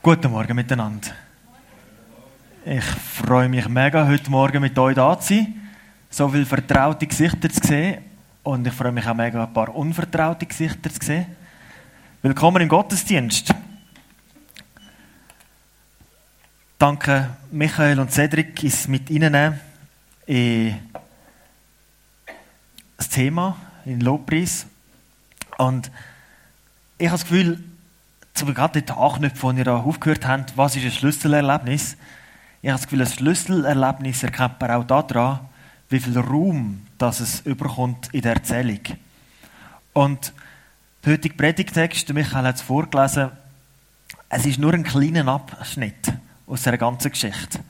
Guten Morgen miteinander. Ich freue mich mega, heute Morgen mit euch da zu sein, so viele vertraute Gesichter zu sehen und ich freue mich auch mega, ein paar unvertraute Gesichter zu sehen. Willkommen im Gottesdienst. Danke Michael und Cedric, ist mit Ihnen in das Thema, in Lobpreis. Und ich habe das Gefühl, zum gerade dort anknüpfen, wo ihr aufgehört habt, was ist ein Schlüsselerlebnis? Ich habe das Gefühl, ein Schlüsselerlebnis erkennt man auch daran, wie viel Raum das es überkommt in der Erzählung. Und der heutige Predigtext, Michael hat es vorgelesen, es ist nur ein kleiner Abschnitt aus der ganzen Geschichte.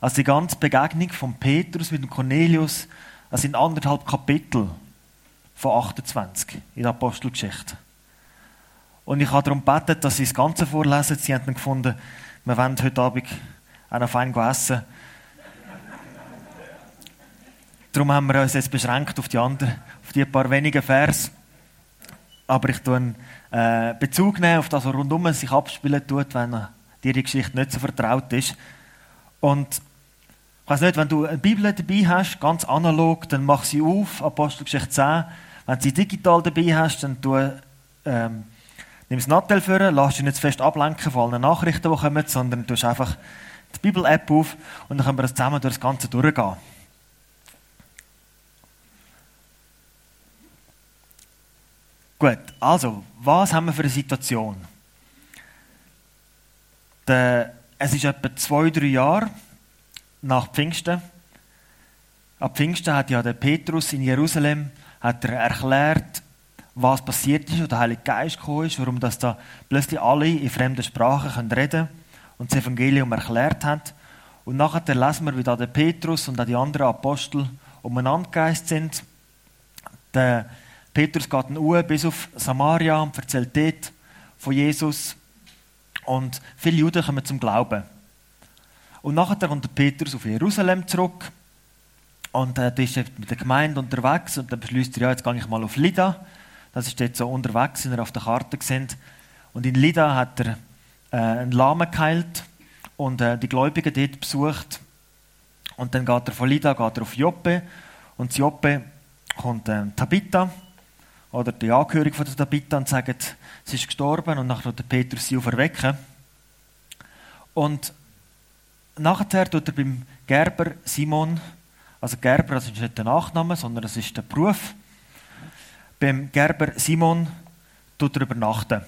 Also die ganze Begegnung von Petrus mit dem Cornelius, das sind anderthalb Kapitel von 28 in der Apostelgeschichte. Und ich habe darum gebeten, dass sie das Ganze vorlesen. Sie haben dann gefunden, wir wollen heute Abend auch noch fein essen. darum haben wir uns jetzt beschränkt auf die anderen, auf die paar wenigen Vers. Aber ich tue äh, Bezug auf das, was rundum sich abspielen tut, wenn dir die Geschichte nicht so vertraut ist. Und ich weiß nicht, wenn du eine Bibel dabei hast, ganz analog, dann mach sie auf, Apostelgeschichte 10. Wenn du sie digital dabei hast, dann tu ähm, Nimm das Nattel vor, lass dich nicht zu fest ablenken von allen Nachrichten, die kommen, sondern du einfach die Bibel-App auf und dann können wir das zusammen durch das Ganze durchgehen. Gut, also, was haben wir für eine Situation? Es ist etwa zwei, drei Jahre nach Pfingsten. Ab Pfingsten hat ja der Petrus in Jerusalem hat er erklärt, was passiert ist, wo der Heilige Geist gekommen ist, warum das da plötzlich alle in fremden Sprachen können reden und das Evangelium erklärt haben. Und nachher lesen wir, wie da der Petrus und auch die anderen Apostel umeinander geist sind. Der Petrus geht Uhr bis auf Samaria und erzählt dort von Jesus. Und viele Juden kommen zum Glauben. Und nachher kommt der Petrus auf Jerusalem zurück. Und äh, da ist er mit der Gemeinde unterwegs und dann beschließt er, ja, jetzt gehe ich mal auf Lida. Das ist dort so unterwegs, wenn er auf der Karte gesehen. Und in Lida hat er äh, einen Lahmen geheilt und äh, die Gläubigen dort besucht. Und dann geht er von Lida geht er auf Joppe. Und zu Joppe kommt äh, Tabitha oder die Angehörige von der Tabitha und sagt, sie ist gestorben und nachher der Petrus sie auferwecken. Und nachher tut er beim Gerber Simon, also Gerber, das ist nicht der Nachname, sondern das ist der Beruf, beim Gerber Simon er übernachten.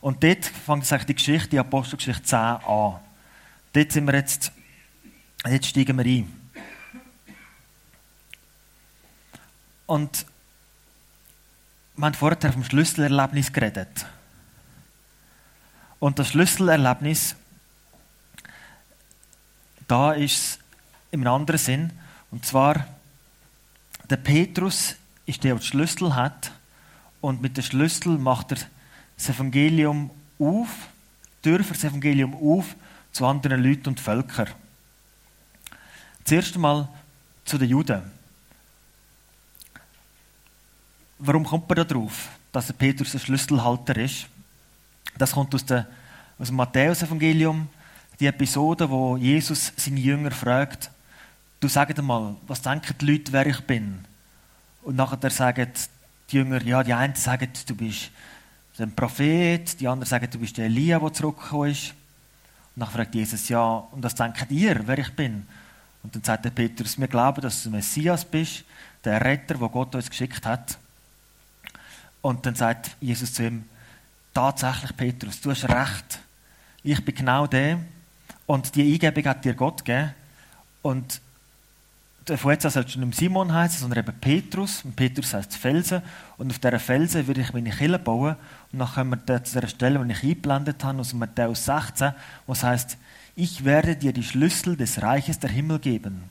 Und dort fängt sich die Geschichte, die Apostelgeschichte 10 an. Dort sind wir jetzt, jetzt steigen wir ein. Und wir haben vorher vom Schlüsselerlebnis geredet. Und das Schlüsselerlebnis, da ist es im anderen Sinn. Und zwar, der Petrus ist der, der den Schlüssel hat. Und mit dem Schlüssel macht er das Evangelium auf, dürfen das Evangelium auf zu anderen Leuten und Völkern. Zuerst einmal zu den Juden. Warum kommt man da drauf, dass der Petrus ein Schlüsselhalter ist? Das kommt aus, der, aus dem Matthäus-Evangelium, die Episode, wo Jesus seine Jünger fragt, Du sag mal, was denken die Leute, wer ich bin? Und nachher sagen die Jünger, ja, die einen sagen, du bist ein Prophet, die anderen sagen, du bist der Elia, der zurückgekommen ist. Und dann fragt Jesus, ja, und was denkt ihr, wer ich bin? Und dann sagt der Petrus, wir glauben, dass du Messias bist, der Retter, den Gott uns geschickt hat. Und dann sagt Jesus zu ihm, tatsächlich, Petrus, du hast recht. Ich bin genau der. Und die Eingebung hat dir Gott gegeben. Und an soll es nicht Simon heißen, sondern eben Petrus. Und Petrus heißt Felsen. Und auf dieser Felsen würde ich meine Kille bauen. Und dann kommen wir zu der Stelle, die ich eingeblendet habe, aus Matthäus 16, wo es heißt, ich werde dir die Schlüssel des Reiches der Himmel geben.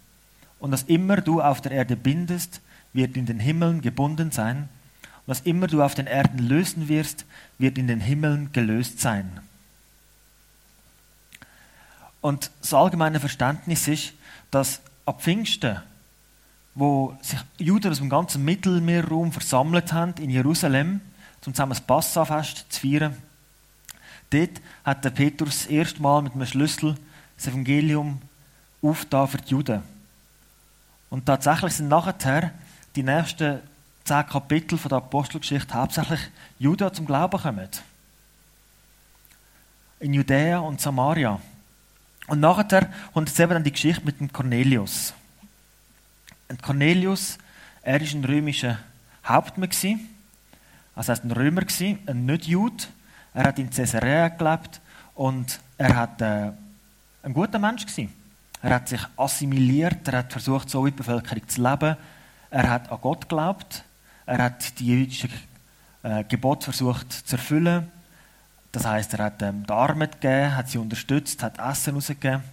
Und was immer du auf der Erde bindest, wird in den Himmeln gebunden sein. Und was immer du auf den Erden lösen wirst, wird in den Himmeln gelöst sein. Und das allgemeine Verständnis ist, dass ab Pfingsten, wo sich Juden aus dem ganzen Mittelmeerraum versammelt haben in Jerusalem, um zusammen das Passafest zu feiern, Dort hat der Petrus das erste Mal mit einem Schlüssel das Evangelium aufgetan für die Juden. Und tatsächlich sind nachher die nächsten zehn Kapitel von der Apostelgeschichte hauptsächlich Juden zum Glauben kommen. In Judäa und Samaria. Und nachher kommt jetzt eben dann die Geschichte mit dem Cornelius. Und Cornelius, er war ein römischer Hauptmann, also er ein Römer, ein Nicht-Jude. Er hat in Caesarea gelebt und er hat äh, ein guter Mensch gewesen. Er hat sich assimiliert, er hat versucht, so in der Bevölkerung zu leben. Er hat an Gott geglaubt. Er hat die jüdischen äh, Gebote versucht zu erfüllen. Das heißt, er hat ähm, die Armen gegeben, hat sie unterstützt, hat Essen rausgegeben.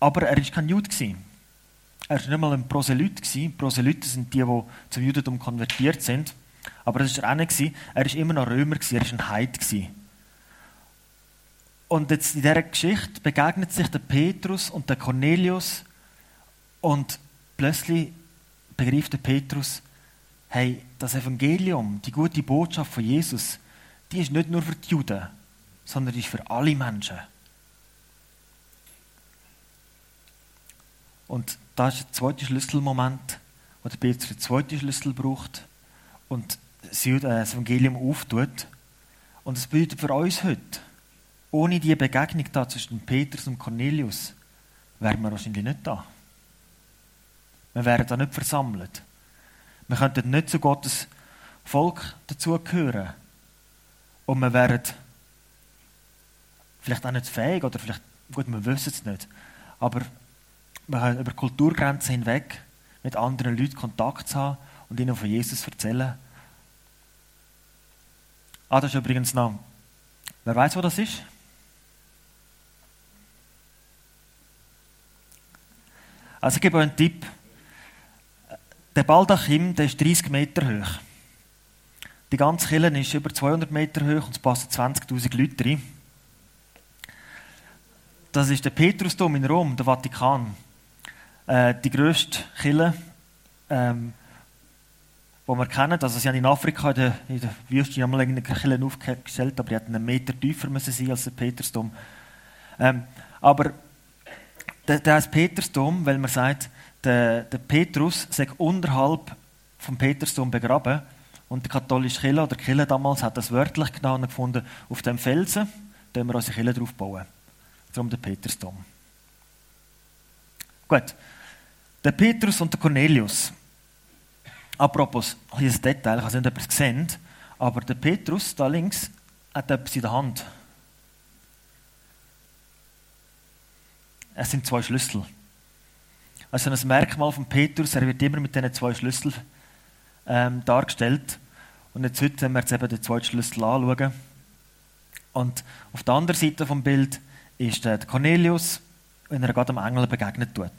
Aber er war kein Jude. Er war nicht mal ein Proselyt. Proselyten sind die, die zum Judentum konvertiert sind. Aber das war er auch nicht. Er war immer noch Römer, er war ein Heid. Und jetzt in dieser Geschichte begegnet sich der Petrus und der Cornelius und plötzlich begreift der Petrus, hey, das Evangelium, die gute Botschaft von Jesus, die ist nicht nur für die Juden, sondern die ist für alle Menschen. Und das ist der zweite Schlüsselmoment, wo der Petrus den zweiten Schlüssel braucht und das Evangelium auftut. Und das bedeutet für uns heute, ohne die Begegnung da zwischen Petrus und Cornelius, wären wir wahrscheinlich nicht da. Wir wären da nicht versammelt. Wir könnten nicht zu Gottes Volk dazugehören. Und wir wären vielleicht auch nicht fähig, oder vielleicht, gut, wir wissen es nicht, aber wir können über Kulturgrenzen hinweg mit anderen Leuten Kontakt haben und ihnen von Jesus erzählen. Ah, das ist übrigens noch. Wer weiß, wo das ist? Also ich gebe euch einen Tipp. Der Baldachim der ist 30 Meter hoch. Die ganze Kille ist über 200 Meter hoch und es passen 20.000 Leute rein. Das ist der Petrusdom in Rom, der Vatikan. Äh, die grösste Kille, ähm, die wir kennen. Also sie haben in Afrika in der, in der Wüste einmal eine Kille aufgestellt, aber die hätten einen Meter tiefer müssen sein als der Petersdom. Ähm, aber der, der heißt Petersdom, weil man sagt, der, der Petrus sei unterhalb vom Petersdom begraben. Und die katholische Kirche oder Kirche damals hat das wörtlich genommen und gefunden, auf dem Felsen, da wir unsere Kirche drauf bauen. Darum der Petersdom. Gut. Der Petrus und der Cornelius. Apropos, hier ist ein Detail, ich habe nicht, es gesehen aber der Petrus da links hat etwas in der Hand. Es sind zwei Schlüssel. Also ein Merkmal von Petrus, er wird immer mit diesen zwei Schlüsseln ähm, dargestellt. Und jetzt heute werden wir jetzt eben den zweiten Schlüssel anschauen. Und auf der anderen Seite vom Bild ist der Cornelius, wenn er gerade dem Engel begegnet tut.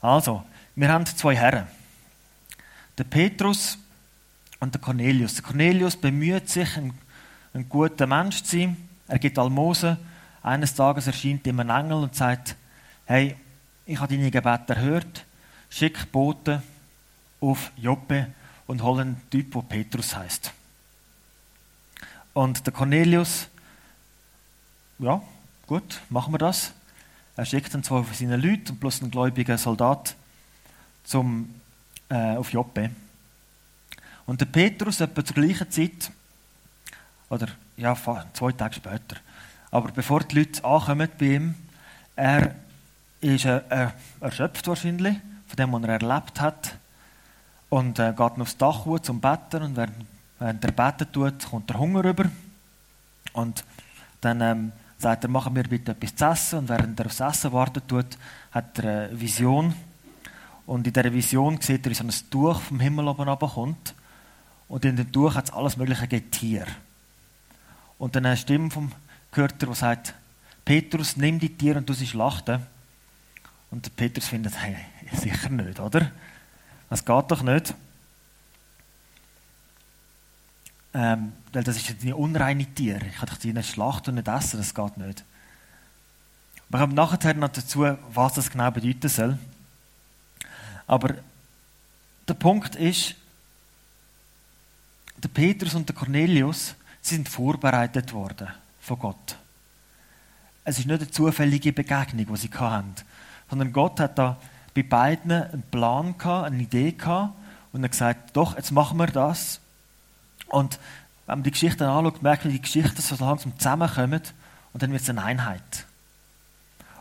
Also, wir haben zwei Herren. Der Petrus und der Cornelius. Der Cornelius bemüht sich, ein, ein guter Mensch zu sein. Er gibt Almosen eines Tages erscheint ihm ein Engel und sagt, hey, ich habe deine Gebete erhört, schick Boten auf Joppe und hol einen Typ, der Petrus heißt. Und der Cornelius, ja, gut, machen wir das. Er schickt dann zwei von seinen Leuten und plus einen gläubigen Soldat zum, äh, auf Joppe. Und der Petrus, etwa zur gleichen Zeit, oder ja, zwei Tage später, aber bevor die Leute ankommen bei ihm, er ist äh, erschöpft wahrscheinlich von dem, was er erlebt hat. Und äh, geht aufs Dach hoch zum Betten und während, während er beten tut, kommt der Hunger rüber und dann ähm, sagt er, machen wir bitte etwas zu essen. Und während er aufs Essen warten tut, hat er eine Vision. Und in dieser Vision sieht er, wie so ein Tuch vom Himmel oben runterkommt. Und in dem Tuch hat es alles mögliche Getier. Und dann eine Stimme vom gehört er, der sagt, Petrus, nimm die Tiere und du sie schlachten. Und der Petrus findet, hey, sicher nicht, oder? Das geht doch nicht. Ähm, weil das ist ein unreine Tier. Ich kann doch die nicht schlachten und nicht essen, das geht nicht. Wir kommen nachher noch dazu, was das genau bedeuten soll. Aber der Punkt ist, der Petrus und der Cornelius, sie sind vorbereitet worden von Gott. Es ist nicht eine zufällige Begegnung, die sie hatten, sondern Gott hat da bei beiden einen Plan gehabt, eine Idee gehabt und hat gesagt, doch, jetzt machen wir das. Und wenn man die Geschichte anschaut, merkt man, die Geschichten so langsam zusammenkommen und dann wird es eine Einheit.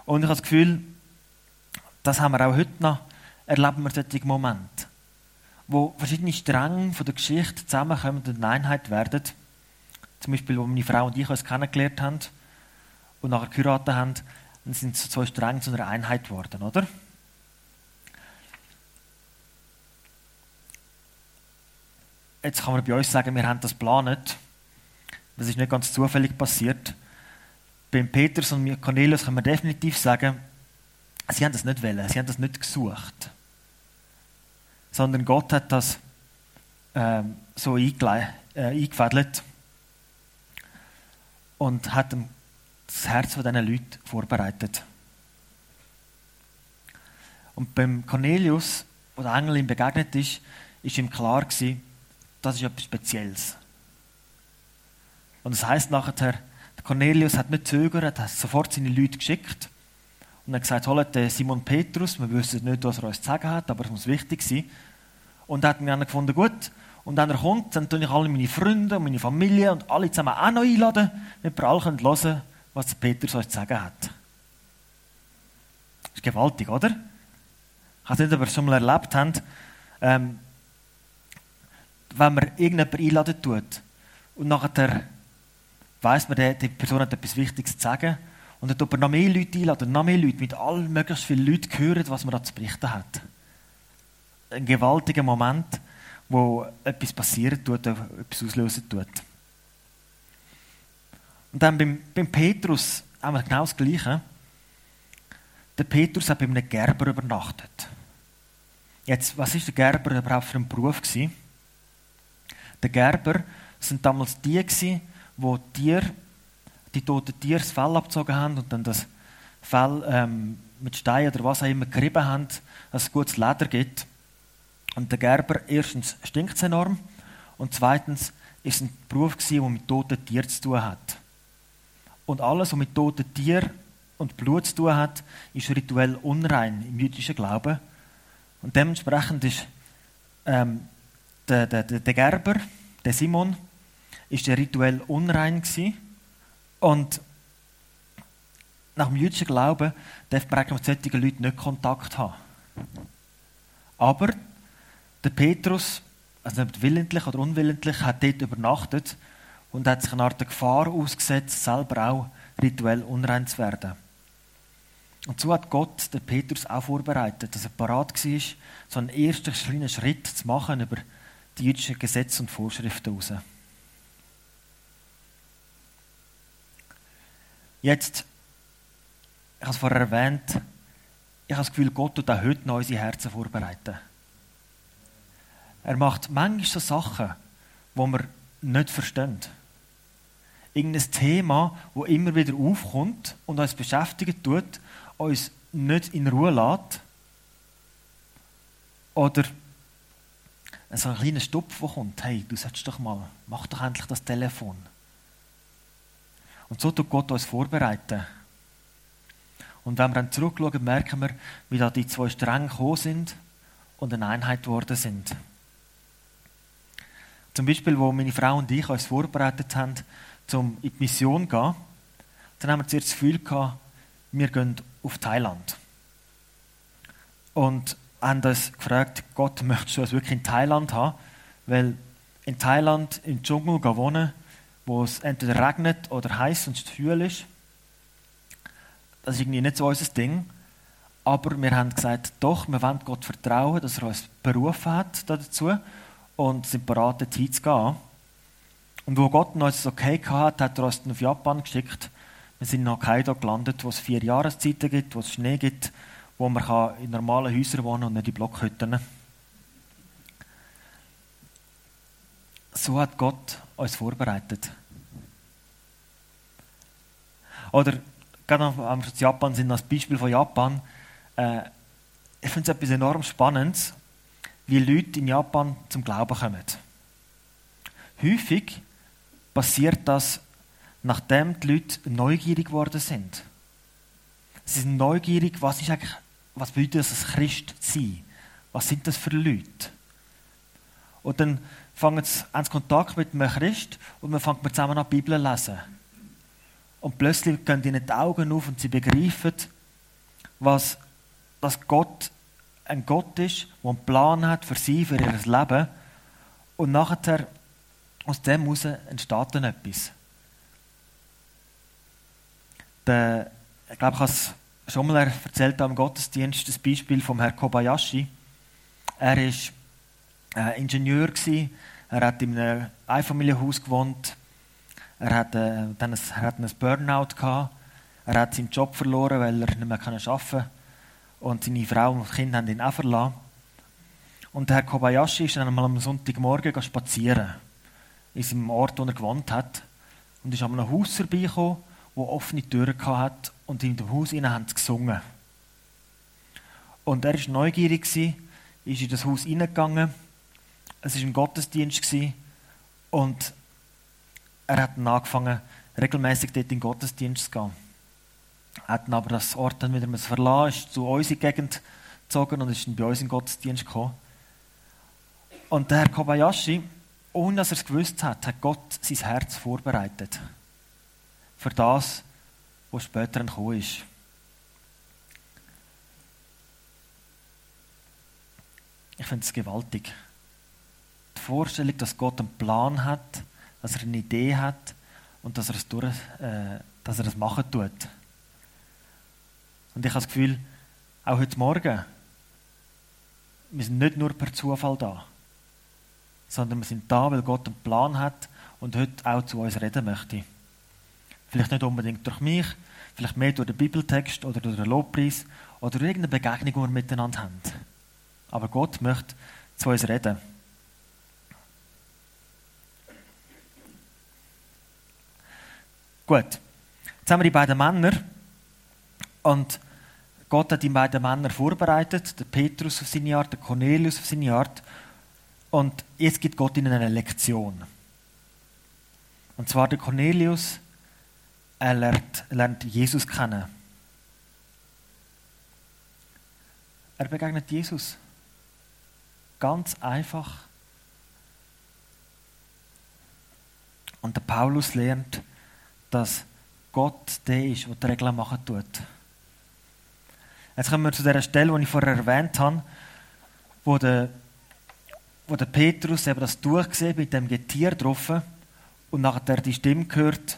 Und ich habe das Gefühl, das haben wir auch heute noch, erleben wir solche Momente, wo verschiedene Stränge von der Geschichte zusammenkommen und eine Einheit werden. Zum Beispiel, wo meine Frau und ich uns kennengelernt haben und nachher geheiratet haben, dann sind so Stränge zu einer Einheit geworden, oder? Jetzt kann man bei uns sagen, wir haben das geplant. Das ist nicht ganz zufällig passiert. Beim Petrus und Cornelius kann man definitiv sagen, sie haben das nicht wollen, sie haben das nicht gesucht. Sondern Gott hat das ähm, so äh, eingefädelt und hat das Herz von diesen Leuten vorbereitet. Und beim Cornelius, wo der Engel ihm begegnet ist, ist ihm klar gewesen, das ist etwas Spezielles. Und das heißt nachher, der Cornelius hat nicht zögert, hat sofort seine Leute geschickt und hat gesagt, holt den Simon Petrus, wir wissen nicht, was er uns zu sagen hat, aber es muss wichtig sein. Und hat mir gefunden, gut, und wenn er kommt, dann tue ich alle meine Freunde und meine Familie und alle zusammen auch noch einladen, damit wir alle hören können, was Petrus uns zu sagen hat. Das ist gewaltig, oder? Weiß ob ihr es schon mal erlebt habt. Ähm, wenn man irgendjemanden einladen tut und nachher weiss man, die Person hat etwas Wichtiges zu sagen und dann tut man noch mehr Leute einladen, noch mehr Leute, mit allen möglichst vielen Leuten hören, was man da zu berichten hat. Ein gewaltiger Moment, wo etwas passieren tut, etwas auslösen tut. Und dann beim, beim Petrus wir genau das Gleiche. Der Petrus hat bei einem Gerber übernachtet. Jetzt, was ist der Gerber überhaupt für ein Beruf gewesen? Der Gerber sind damals die gewesen, wo Tier, die toten Tiere das Fell abgezogen haben und dann das Fell ähm, mit Stein oder was auch immer gerieben haben, dass es gutes Leder gibt. Und der Gerber, erstens stinkt es enorm und zweitens ist es ein Beruf gewesen, der mit toten Tieren zu tun hat. Und alles, was mit toten Tieren und Blut zu tun hat, ist rituell unrein im jüdischen Glauben. Und dementsprechend ist ähm, der, der, der Gerber, der Simon, ist der rituell unrein gewesen. Und nach dem jüdischen Glauben darf man mit solchen Leuten nicht Kontakt haben. Aber der Petrus, also nicht willentlich oder unwillentlich, hat dort übernachtet und hat sich eine Art Gefahr ausgesetzt, selber auch rituell unrein zu werden. Und so hat Gott den Petrus auch vorbereitet, dass er parat war, so einen ersten kleinen Schritt zu machen über die jüdischen Gesetze und Vorschriften raus. Jetzt, ich habe es vorher erwähnt, ich habe das Gefühl, Gott tut auch heute noch unsere Herzen vorbereiten. Er macht manchmal so Sachen, die wir nicht verstehen. Irgendein Thema, das immer wieder aufkommt und uns beschäftigen tut, uns nicht in Ruhe lässt. Oder so ein kleiner Stupf, der kommt, hey, du solltest doch mal, mach doch endlich das Telefon. Und so tut Gott uns vorbereiten. Und wenn wir dann zurückschauen, merken wir, wie da die zwei Stränge gekommen sind und eine Einheit geworden sind. Zum Beispiel, wo meine Frau und ich uns vorbereitet haben, um in die Mission zu gehen, dann haben wir zuerst das Gefühl gehabt, wir gehen auf Thailand. Und haben uns gefragt, Gott, möchtest du uns wirklich in Thailand haben? Weil in Thailand im Dschungel wohnen, wo es entweder regnet oder heiß und schwül ist, das ist irgendwie nicht so unser Ding. Aber wir haben gesagt, doch, wir wollen Gott vertrauen, dass er uns berufen hat dazu und sind bereit, dorthin zu gehen. Und wo Gott uns das okay hatte, hat er uns auf Japan geschickt. Wir sind in Hokkaido gelandet, wo es vier Jahreszeiten gibt, wo es Schnee gibt wo man in normalen Häusern wohnen und nicht in Blockhütten. So hat Gott uns vorbereitet. Oder gerade wir in Japan sind, als Beispiel von Japan, äh, ich finde es etwas enorm Spannendes, wie Leute in Japan zum Glauben kommen. häufig passiert das, nachdem die Leute neugierig geworden sind. Sie sind neugierig, was ist eigentlich, was bedeutet das, als Christ sein? Was sind das für Leute? Und dann fangen sie an Kontakt mit einem Christ und man fängt zusammen an die Bibel zu lesen. Und plötzlich gehen ihnen die Augen auf und sie begreifen, was, dass Gott ein Gott ist, der einen Plan hat für sie, für ihr Leben. Und nachher, aus dem heraus entsteht dann etwas. Der, ich glaube, ich habe es schon mal erzählt am Gottesdienst, das Beispiel vom Herrn Kobayashi. Er war äh, Ingenieur, gewesen. er hat in einem Einfamilienhaus gewohnt, er hatte, dann ein, er hatte einen Burnout gehabt, er hat seinen Job verloren, weil er nicht mehr arbeiten konnte und seine Frau und Kinder haben ihn auch verlassen. Und der Herr Kobayashi ist dann einmal am Sonntagmorgen spazieren in seinem Ort, wo er gewohnt hat und ist an einem Haus vorbeigekommen, wo offene Türen hatte und in dem Haus haben sie gesungen. Und er war neugierig, ist in das Haus hineingegangen. Es war ein Gottesdienst und er hat dann angefangen, regelmäßig dort in den Gottesdienst zu gehen. Er hat dann aber das Ort dann wieder verlassen, ist zu uns in die Gegend gezogen und ist dann bei uns in den Gottesdienst gekommen. Und der Herr Kobayashi, ohne dass er es gewusst hat, hat Gott sein Herz vorbereitet. Für das, was später gekommen ist. Ich finde es gewaltig. Die Vorstellung, dass Gott einen Plan hat, dass er eine Idee hat und dass er es, durch, äh, dass er es machen tut. Und ich habe das Gefühl, auch heute Morgen, wir sind nicht nur per Zufall da, sondern wir sind da, weil Gott einen Plan hat und heute auch zu uns reden möchte. Vielleicht nicht unbedingt durch mich, vielleicht mehr durch den Bibeltext oder durch den Lobpreis oder durch irgendeine Begegnung, die wir miteinander haben. Aber Gott möchte zu uns reden. Gut, jetzt haben wir die beiden Männer und Gott hat die beiden Männer vorbereitet, der Petrus auf seine Art, der Cornelius auf seine Art und jetzt gibt Gott ihnen eine Lektion. Und zwar der Cornelius, er lernt, lernt Jesus kennen. Er begegnet Jesus. Ganz einfach. Und der Paulus lernt, dass Gott der ist, der die Regeln machen tut. Jetzt kommen wir zu der Stelle, die ich vorher erwähnt habe, wo der, wo der Petrus eben das sieht mit dem Getier drauf und nachher die Stimme hört,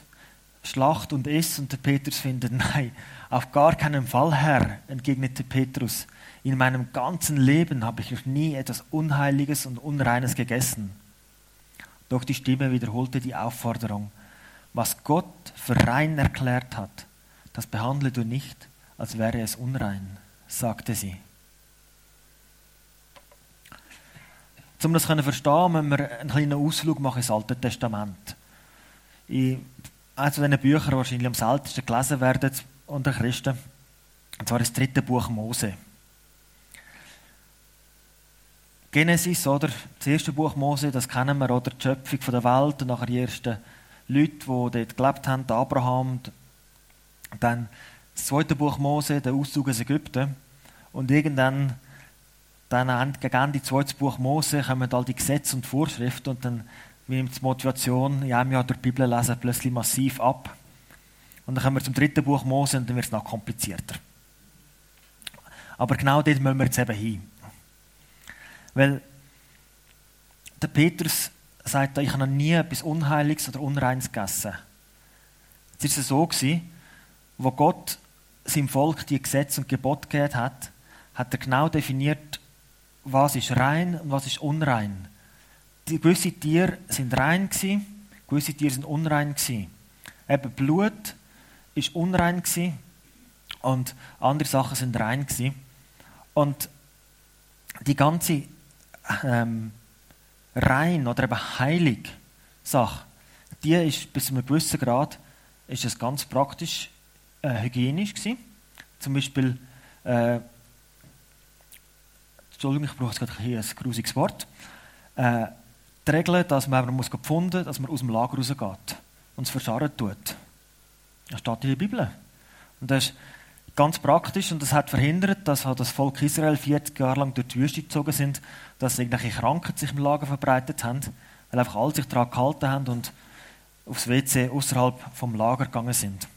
Schlacht und Iss und der Petrus findet, nein, auf gar keinen Fall, Herr, entgegnete Petrus. In meinem ganzen Leben habe ich noch nie etwas Unheiliges und Unreines gegessen. Doch die Stimme wiederholte die Aufforderung, was Gott für rein erklärt hat, das behandle du nicht, als wäre es unrein, sagte sie. Um das zu verstehen, müssen wir einen kleinen Ausflug machen ins Alte Testament. In eines von diesen Büchern, die wahrscheinlich am seltensten gelesen werden unter Christen, und zwar das dritte Buch Mose. Genesis, oder? Das erste Buch Mose, das kennen wir, oder? Die Schöpfung der Welt und nachher die ersten Leute, die dort gelebt haben, Abraham. Dann das zweite Buch Mose, der Auszug aus Ägypten. Und irgendwann, dann gegen Ende zweites Buch Mose, kommen all die Gesetze und Vorschriften und dann nimmt die Motivation, ja, wir durch die Bibel lesen, plötzlich massiv ab. Und dann kommen wir zum dritten Buch Mose und dann wird es noch komplizierter. Aber genau dort müssen wir jetzt eben hin. Weil der Petrus sagt, ich habe noch nie etwas Unheiliges oder Unreines gegessen. Jetzt war es so, gewesen, wo Gott seinem Volk die Gesetze und Gebote gegeben hat, hat er genau definiert, was ist rein und was ist unrein. Die, gewisse Tiere sind rein gewesen, gewisse Tiere sind unrein gewesen. Eben Blut ist unrein gewesen und andere Sachen sind rein gewesen. Und die ganze ähm, rein oder eben heilig Sache, die ist bis zu einem gewissen Grad ist es ganz praktisch äh, hygienisch gewesen. Zum Beispiel, äh, Entschuldigung, ich brauche gerade ein grusiges Wort. Äh, die Regel, dass man, man gefunden muss, dass man aus dem Lager rausgeht und es verscharren tut. Das steht in der Bibel. Und das ist ganz praktisch und das hat verhindert, dass halt das Volk Israel 40 Jahre lang durch die Wüste gezogen sind, dass irgendwelche Krankheiten sich im Lager verbreitet haben, weil einfach alle sich daran gehalten haben und aufs WC außerhalb vom Lager gegangen sind.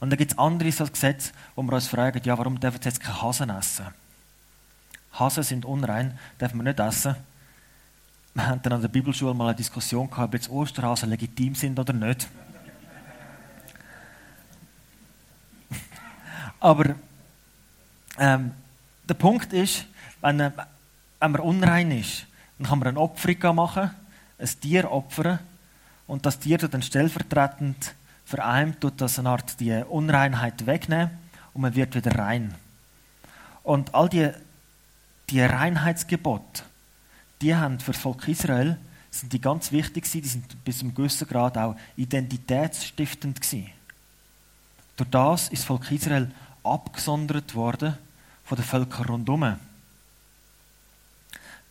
Und dann gibt es andere so Gesetze, wo wir uns fragen, ja, warum dürfen sie jetzt keine Hasen essen? Hasen sind unrein, dürfen wir nicht essen. Wir hatten dann an der Bibelschule mal eine Diskussion gehabt, ob jetzt Osterhasen legitim sind oder nicht. Aber ähm, der Punkt ist, wenn, äh, wenn man unrein ist, dann kann man eine Opferung machen, ein Tier opfern und das Tier dann stellvertretend für einen tut das eine Art die Unreinheit wegnehmen und man wird wieder rein. Und all die, die Reinheitsgebote, die haben für das Volk Israel sind die ganz wichtig gewesen, die sind bis zum gewissen Grad auch identitätsstiftend gewesen. Durch das ist das Volk Israel abgesondert worden von den Völkern rundherum.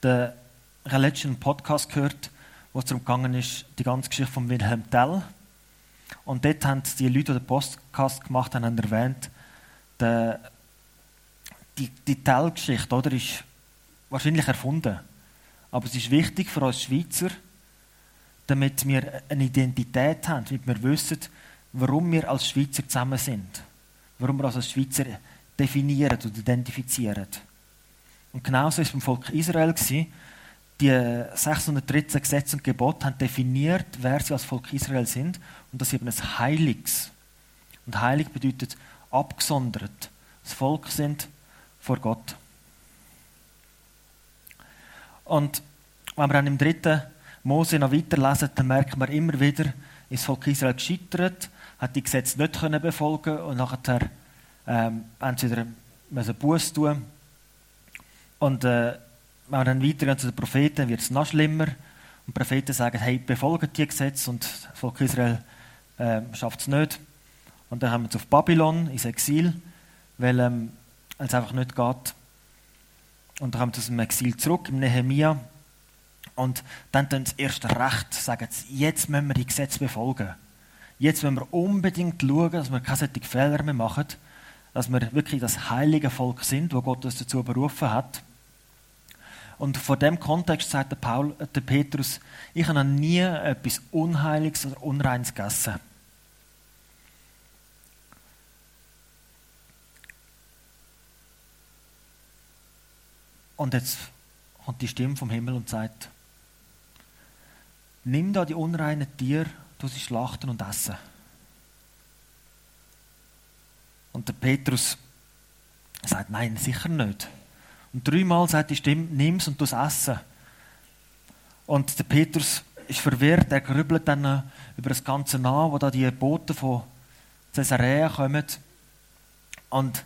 Der, ich habe letztens einen Podcast gehört, wo es darum gegangen ist, die ganze Geschichte von Wilhelm Tell. Und dort haben die Leute, die den Podcast gemacht haben, haben erwähnt, die, die, die Tell-Geschichte ist wahrscheinlich erfunden. Aber es ist wichtig für uns Schweizer, damit wir eine Identität haben, damit wir wissen, warum wir als Schweizer zusammen sind warum wir als Schweizer definieren und identifizieren. Und genauso war es beim Volk Israel. Die 613 Gesetze und Gebote haben definiert, wer sie als Volk Israel sind und dass sie eben ein Heiliges. Und heilig bedeutet abgesondert. Das Volk sind vor Gott. Und wenn wir dann im dritten Mose noch weiterlesen, dann merkt man immer wieder, ist das Volk Israel gescheitert hat die Gesetze nicht können befolgen und nachher ähm, wieder einen Buß tun. Und äh, wenn wir dann weitergehen zu den Propheten, wird es noch schlimmer. Und die Propheten sagen, hey, befolgt die Gesetze und das Volk Israel äh, schafft es nicht. Und dann haben wir es auf Babylon, ins Exil, weil ähm, es einfach nicht geht. Und sie aus dem Exil zurück, im Nehemia. Und dann tun sie erst recht, sagen sie, jetzt müssen wir die Gesetze befolgen. Jetzt wollen wir unbedingt schauen, dass wir keine Fehler mehr machen, dass wir wirklich das heilige Volk sind, wo Gott uns dazu berufen hat. Und vor dem Kontext sagt der, Paul, äh, der Petrus, ich habe noch nie etwas Unheiliges oder Unreins gegessen. Und jetzt kommt die Stimme vom Himmel und sagt, nimm da die unreinen Tiere du sie schlachten und essen. Und der Petrus sagt, nein, sicher nicht. Und dreimal sagt die Stimme, nimm's und du es essen. Und der Petrus ist verwirrt, er grübelt dann über das Ganze nach, wo da die Boten von Caesarea kommen. Und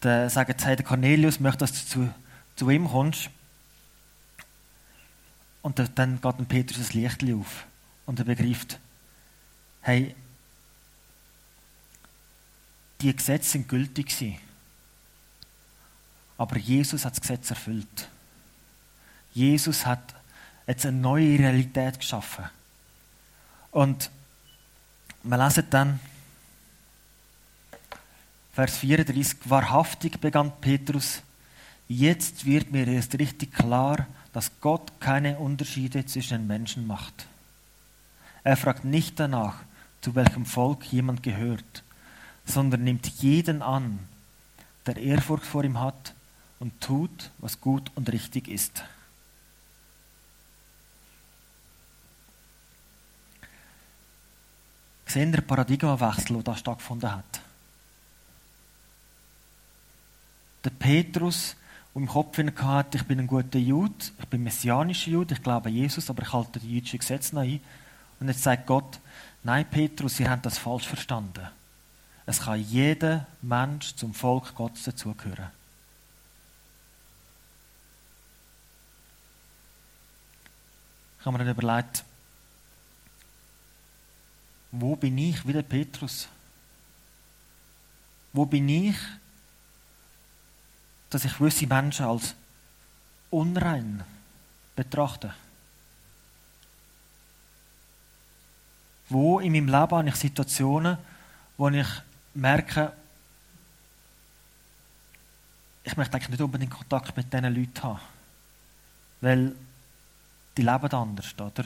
dann sagt hey, der Cornelius, möchte, dass du zu, ihm kommst. Und dann geht dem Petrus das Licht auf. Und er begreift, Hey, die Gesetze sind gültig gewesen. Aber Jesus hat das Gesetz erfüllt. Jesus hat jetzt eine neue Realität geschaffen. Und wir lesen dann Vers 34, wahrhaftig begann Petrus, jetzt wird mir erst richtig klar, dass Gott keine Unterschiede zwischen Menschen macht. Er fragt nicht danach, zu welchem Volk jemand gehört, sondern nimmt jeden an, der Ehrfurcht vor ihm hat und tut, was gut und richtig ist. Sehen der Paradigmawechsel, der da stattgefunden hat. Der Petrus, der im Kopf hatte, ich bin ein guter Jude, ich bin messianischer Jude, ich glaube an Jesus, aber ich halte die jüdischen Gesetze noch ein. Und jetzt sagt Gott, Nein, Petrus, ihr habt das falsch verstanden. Es kann jeder Mensch zum Volk Gottes dazugehören. Ich habe mir dann überlegt, wo bin ich wie der Petrus? Wo bin ich, dass ich gewisse Menschen als unrein betrachte? Wo in meinem Leben habe ich Situationen, wo ich merke, ich möchte eigentlich nicht unbedingt Kontakt mit diesen Leuten haben, weil die leben anders, oder?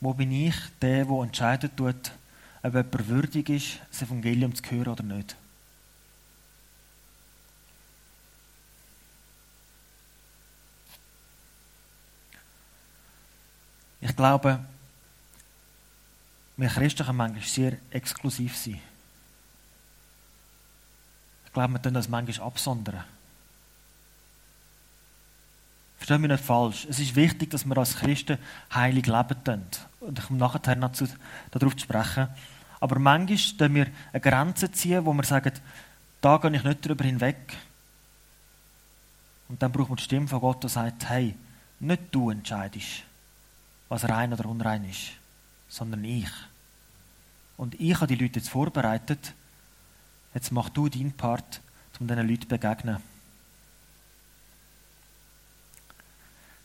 Wo bin ich der, der entscheidet, ob jemand würdig ist, das Evangelium zu hören oder nicht? Ich glaube, wir Christen können manchmal sehr exklusiv sein. Ich glaube, wir tun das manchmal absondern. Verstehen wir nicht falsch. Es ist wichtig, dass wir als Christen heilig leben tun. Und ich komme nachher noch zu, darauf zu sprechen. Aber manchmal ziehen wir eine Grenze ziehen, wo wir sagen, da gehe ich nicht darüber hinweg. Und dann braucht man die Stimme von Gott, die sagt, hey, nicht du entscheidest, was rein oder unrein ist, sondern ich. Und ich habe die Leute jetzt vorbereitet. Jetzt mach du deinen Part, um diesen Leuten zu begegnen.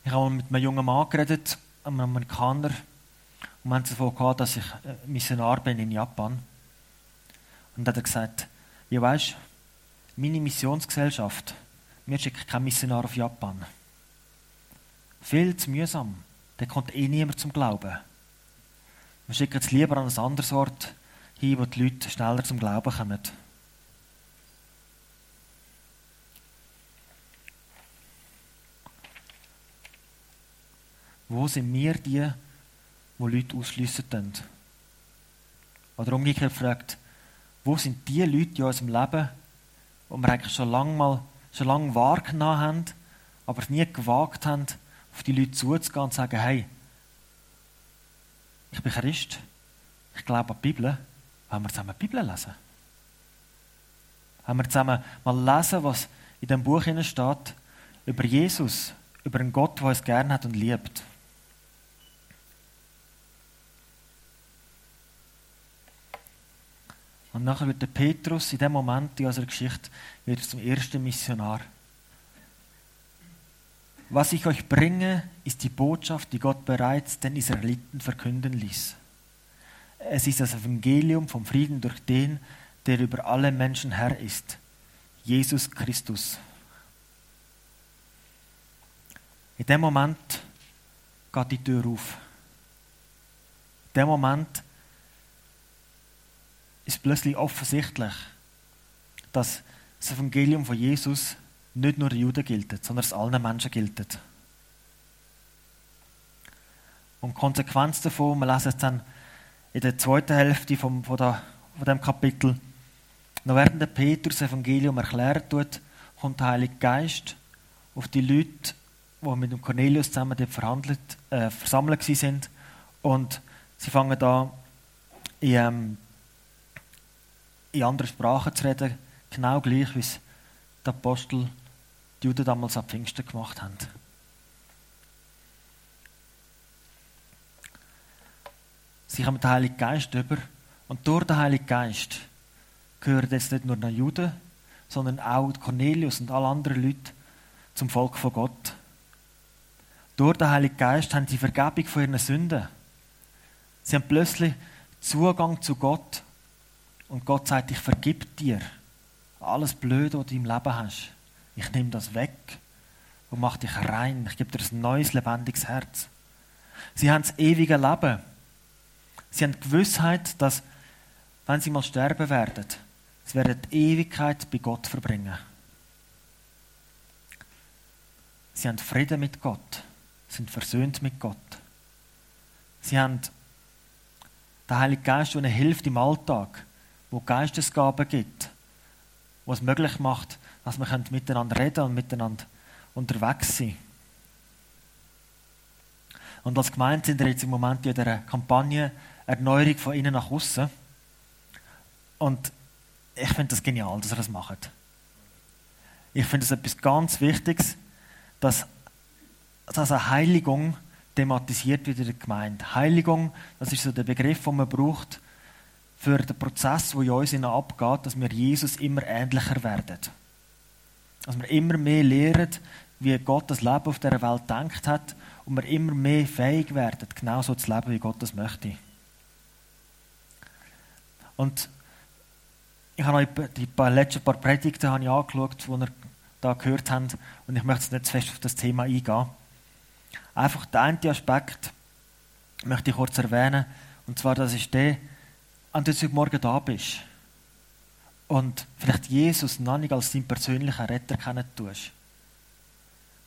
Ich habe mit einem jungen Mann geredet, einem Amerikaner, und wir haben davon dass ich äh, Missionar bin in Japan. Und dann hat er gesagt, ja weißt, meine Missionsgesellschaft, mir schickt kein Missionar auf Japan. Viel zu mühsam. Da kommt eh niemand zum Glauben. Wir schicken es lieber an ein anderes Ort hin, wo die Leute schneller zum Glauben kommen. Wo sind wir die, wo Leute ausschliessen können? Oder umgekehrt gefragt, wo sind die Leute in unserem Leben, die wir eigentlich schon lange mal schon lange wahrgenommen haben, aber nie gewagt haben, auf die Leute zuzugehen und zu sagen, hey, ich bin Christ, ich glaube an die Bibel, wollen wir zusammen die Bibel lesen? Wollen wir zusammen mal lesen, was in dem Buch steht, über Jesus, über einen Gott, der uns gern hat und liebt? Und nachher wird der Petrus in dem Moment in unserer Geschichte wird zum ersten Missionar. Was ich euch bringe, ist die Botschaft, die Gott bereits den Israeliten verkünden ließ. Es ist das Evangelium vom Frieden durch den, der über alle Menschen Herr ist, Jesus Christus. In dem Moment geht die Tür auf. In dem Moment ist plötzlich offensichtlich, dass das Evangelium von Jesus nicht nur den Juden gilt, sondern es allen Menschen gilt. Und die Konsequenz davon, wir lesen es dann in der zweiten Hälfte vom, von, der, von dem Kapitel, noch während der Petrus das Evangelium erklärt tut, kommt der Heilige Geist auf die Leute, die mit dem Cornelius zusammen dort verhandelt, äh, versammelt sind und sie fangen da in, ähm, in anderen Sprachen zu reden, genau gleich wie es die Apostel die Juden damals ab Pfingsten gemacht haben. Sie haben den Heiligen Geist über und durch den Heiligen Geist gehören jetzt nicht nur die Juden, sondern auch Cornelius und alle anderen Leute zum Volk von Gott. Durch den Heiligen Geist haben sie Vergebung von ihren Sünden. Sie haben plötzlich Zugang zu Gott und Gott sagt, ich vergib dir alles Blöde, was du im Leben hast. Ich nehme das weg und mache dich rein. Ich gebe dir ein neues, lebendiges Herz. Sie haben das ewige Leben. Sie haben die Gewissheit, dass, wenn sie mal sterben werden, sie werden die Ewigkeit bei Gott verbringen. Sie haben Frieden mit Gott, sind versöhnt mit Gott. Sie haben den Heiligen Geist, der ihnen hilft im Alltag, wo Geistesgaben gibt, was möglich macht, dass wir miteinander reden und miteinander unterwegs sein Und als Gemeinde sind wir jetzt im Moment in der Kampagne Erneuerung von innen nach außen. Und ich finde das genial, dass ihr das macht. Ich finde es etwas ganz Wichtiges, dass, dass eine Heiligung thematisiert wird in der Gemeinde. Heiligung, das ist so der Begriff, den man braucht für den Prozess, der in uns abgeht, dass wir Jesus immer ähnlicher werden. Dass wir immer mehr lernen, wie Gott das Leben auf dieser Welt denkt hat und wir immer mehr fähig werden, genauso zu leben, wie Gott das möchte. Und ich habe euch die letzten paar Predigten angeschaut, die ihr da gehört habt, und ich möchte jetzt nicht zu fest auf das Thema eingehen. Einfach der eine Aspekt möchte ich kurz erwähnen, und zwar, das ist der, an dem du morgen da bist und vielleicht Jesus noch nicht als deinen persönlichen Retter kennen tust.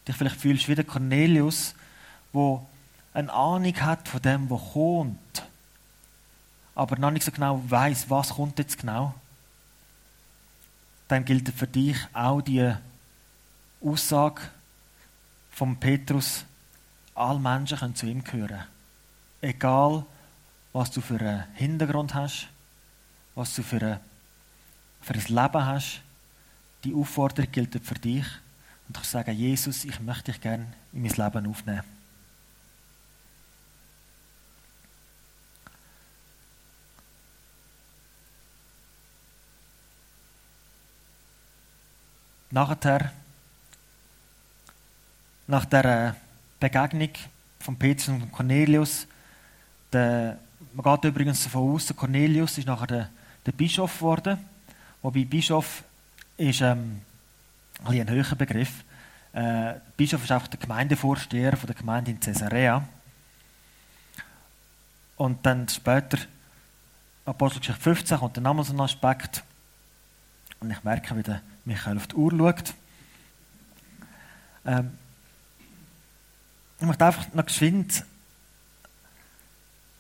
Dich vielleicht fühlst wie der Cornelius, wo eine Ahnung hat von dem, was kommt, aber noch nicht so genau weiß, was kommt jetzt genau. Dann gilt für dich auch die Aussage von Petrus, alle Menschen können zu ihm gehören. Egal, was du für einen Hintergrund hast, was du für ein, für ein Leben hast, die Aufforderung gilt für dich. Und ich sage, Jesus, ich möchte dich gerne in mein Leben aufnehmen. Nachher, nach der Begegnung von Petrus und Cornelius, der man geht übrigens davon aus, der Cornelius ist nachher der, der Bischof geworden. Wobei Bischof ist ähm, ein, ein höherer Begriff. Äh, Bischof ist auch der Gemeindevorsteher von der Gemeinde in Caesarea. Und dann später, Apostelgeschichte 15, kommt dann nochmal so ein Aspekt. Und ich merke, wie der Michael auf die Uhr schaut. Ähm, ich möchte einfach noch geschwind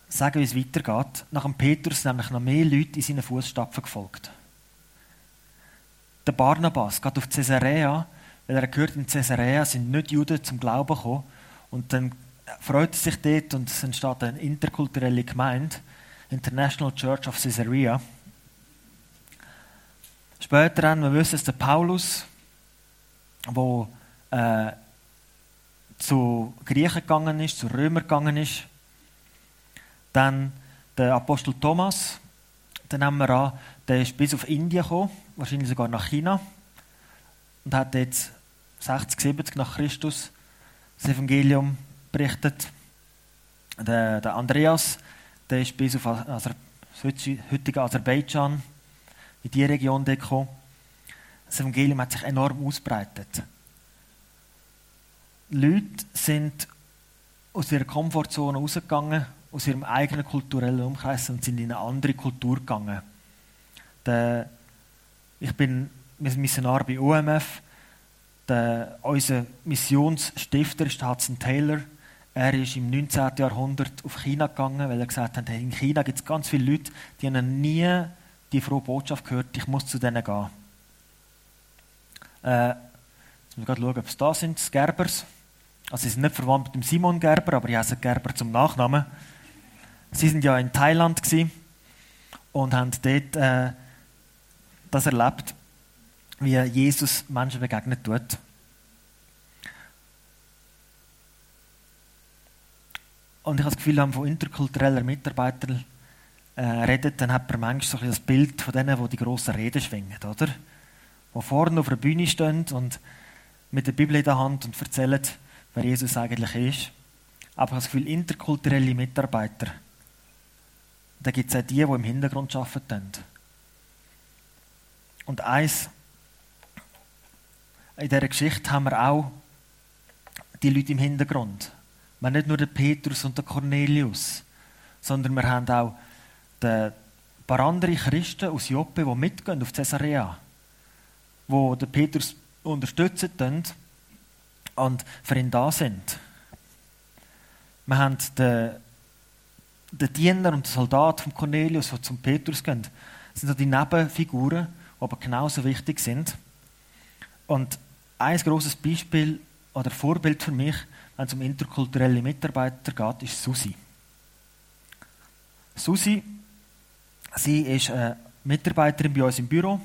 sagen, wie es weitergeht. Nach dem Petrus nämlich noch mehr Leute in seinen Fußstapfen gefolgt. Der Barnabas geht auf Caesarea, weil er gehört, in Caesarea sind nicht Juden zum Glauben gekommen. Und dann freut er sich dort und es entsteht eine interkulturelle Gemeinde, International Church of Caesarea. Später dann, wir wissen es, der Paulus, der äh, zu Griechen gegangen ist, zu Römern gegangen ist, dann der Apostel Thomas, den nehmen wir an, der ist bis auf Indien gekommen, wahrscheinlich sogar nach China und hat jetzt 60, 70 nach Christus das Evangelium berichtet. Der, der Andreas, der ist bis auf Aser, das heutige Aserbaidschan, in diese Region gekommen. Das Evangelium hat sich enorm ausbreitet. Leute sind aus ihrer Komfortzone rausgegangen aus ihrem eigenen kulturellen Umkreis und sind in eine andere Kultur gegangen. Der, ich bin Missionar bei UMF. Der, unser Missionsstifter ist Hudson Taylor. Er ist im 19. Jahrhundert auf China gegangen, weil er gesagt hat, in China gibt es ganz viele Leute, die haben nie die frohe Botschaft gehört, ich muss zu denen gehen. Äh, jetzt müssen wir schauen, ob es da sind, Gerbers. Also sie sind nicht verwandt mit dem Simon Gerber, aber ich heiße Gerber zum Nachnamen. Sie sind ja in Thailand und haben dort äh, das erlebt, wie Jesus Menschen begegnet tut. Und ich habe das Gefühl, wenn man von interkultureller Mitarbeitern äh, redet, dann hat man manchmal so das Bild von denen, die die grossen Reden schwingen, oder? Die vorne auf der Bühne stehen und mit der Bibel in der Hand und erzählen, wer Jesus eigentlich ist. Aber ich habe das Gefühl, interkulturelle Mitarbeiter dann gibt es auch die, die im Hintergrund arbeiten. Und eins, in dieser Geschichte haben wir auch die Leute im Hintergrund. Wir haben nicht nur den Petrus und den Cornelius, sondern wir haben auch ein paar andere Christen aus Joppe, die mitgehen auf Caesarea, die den Petrus unterstützen und für ihn da sind. Wir haben den der Diener und der Soldat von Cornelius, die zum Petrus gehen, sind so die Nebenfiguren, die aber genauso wichtig sind. Und ein großes Beispiel oder Vorbild für mich, wenn es um interkulturelle Mitarbeiter geht, ist Susi. Susi, sie ist eine Mitarbeiterin bei uns im Büro,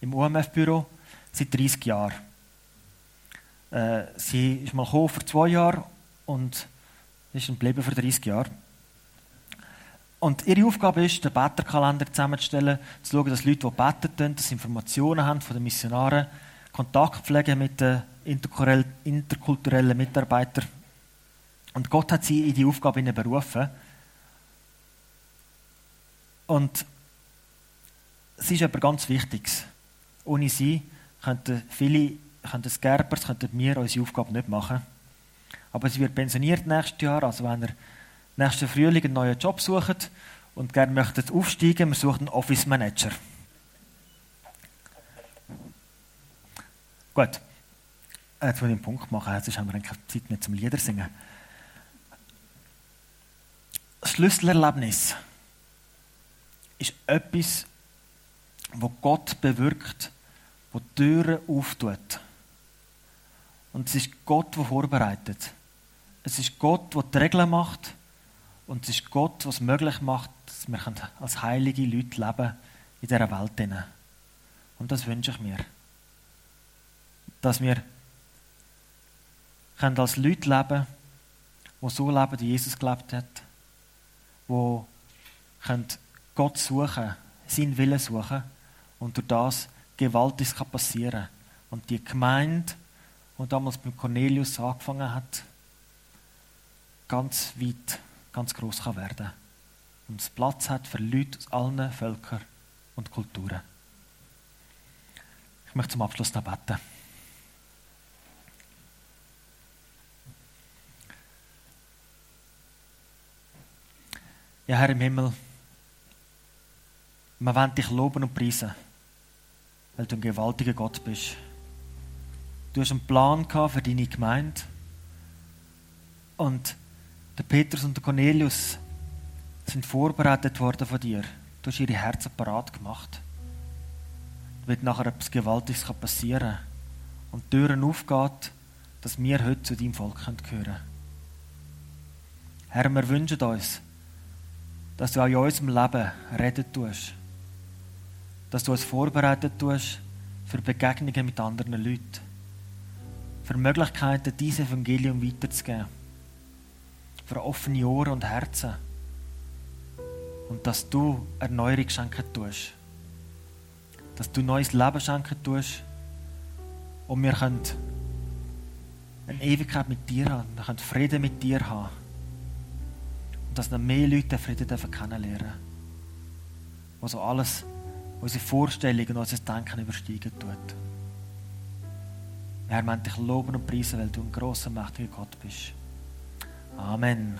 im UMF-Büro, seit 30 Jahren. Äh, sie ist mal gekommen vor zwei Jahren und ist geblieben für 30 Jahre. Und ihre Aufgabe ist, den Beterkalender zusammenzustellen, zu schauen, dass Leute, die beten, dass sie Informationen haben von den Missionaren, Kontakt pflegen mit den interkulturellen Mitarbeiter. Und Gott hat sie in die Aufgabe berufen. Und sie ist aber ganz wichtig. Ohne sie könnten viele, könnten Gerbers, könnten wir unsere Aufgabe nicht machen. Aber sie wird pensioniert nächstes Jahr, also wenn er nächsten Frühling einen neuen Job sucht und gerne möchte aufsteigen, wir suchen einen Office Manager. Gut. Jetzt will ich einen Punkt machen, jetzt haben wir keine Zeit mehr zum Lieder singen. Schlüsselerlebnis ist etwas, wo Gott bewirkt, wo Türen auftut. Und es ist Gott, der vorbereitet. Es ist Gott, der die Regeln macht. Und es ist Gott, es möglich macht, dass wir als heilige Leute leben in dieser Welt. Und das wünsche ich mir. Dass wir als Leute leben die so leben, wie Jesus gelebt hat. Die Gott suchen, seinen Willen suchen und durch das Gewaltiges passieren kann. Und die Gemeinde, die damals beim Cornelius angefangen hat, ganz weit, ganz groß kann werden und es Platz hat für Leute aus allen Völkern und Kulturen. Ich möchte zum Abschluss noch beten. Ja, Herr im Himmel, wir wollen dich loben und preisen, weil du ein gewaltiger Gott bist. Du hast einen Plan für deine Gemeinde und der Petrus und der Cornelius sind vorbereitet worden von dir. Du hast ihre Herzen parat gemacht. Damit nachher etwas Gewaltiges passieren und die Türen aufgeht, dass wir heute zu deinem Volk gehören können. Herr, wir wünschen uns, dass du auch in unserem Leben reden tust. Dass du uns vorbereitet tust für Begegnungen mit anderen Leuten. Für Möglichkeiten, dieses Evangelium weiterzugeben für offene Ohren und Herzen. Und dass du Erneuerung schenken tust. Dass du neues Leben schenken tust. Und wir können eine Ewigkeit mit dir haben. Wir können Frieden mit dir haben. Und dass noch mehr Leute den Frieden dürfen kennenlernen Was so alles, unsere Vorstellungen und unser Denken übersteigen tut. Herr, wir dich loben und preisen, weil du ein grosser, mächtiger Gott bist. Amen.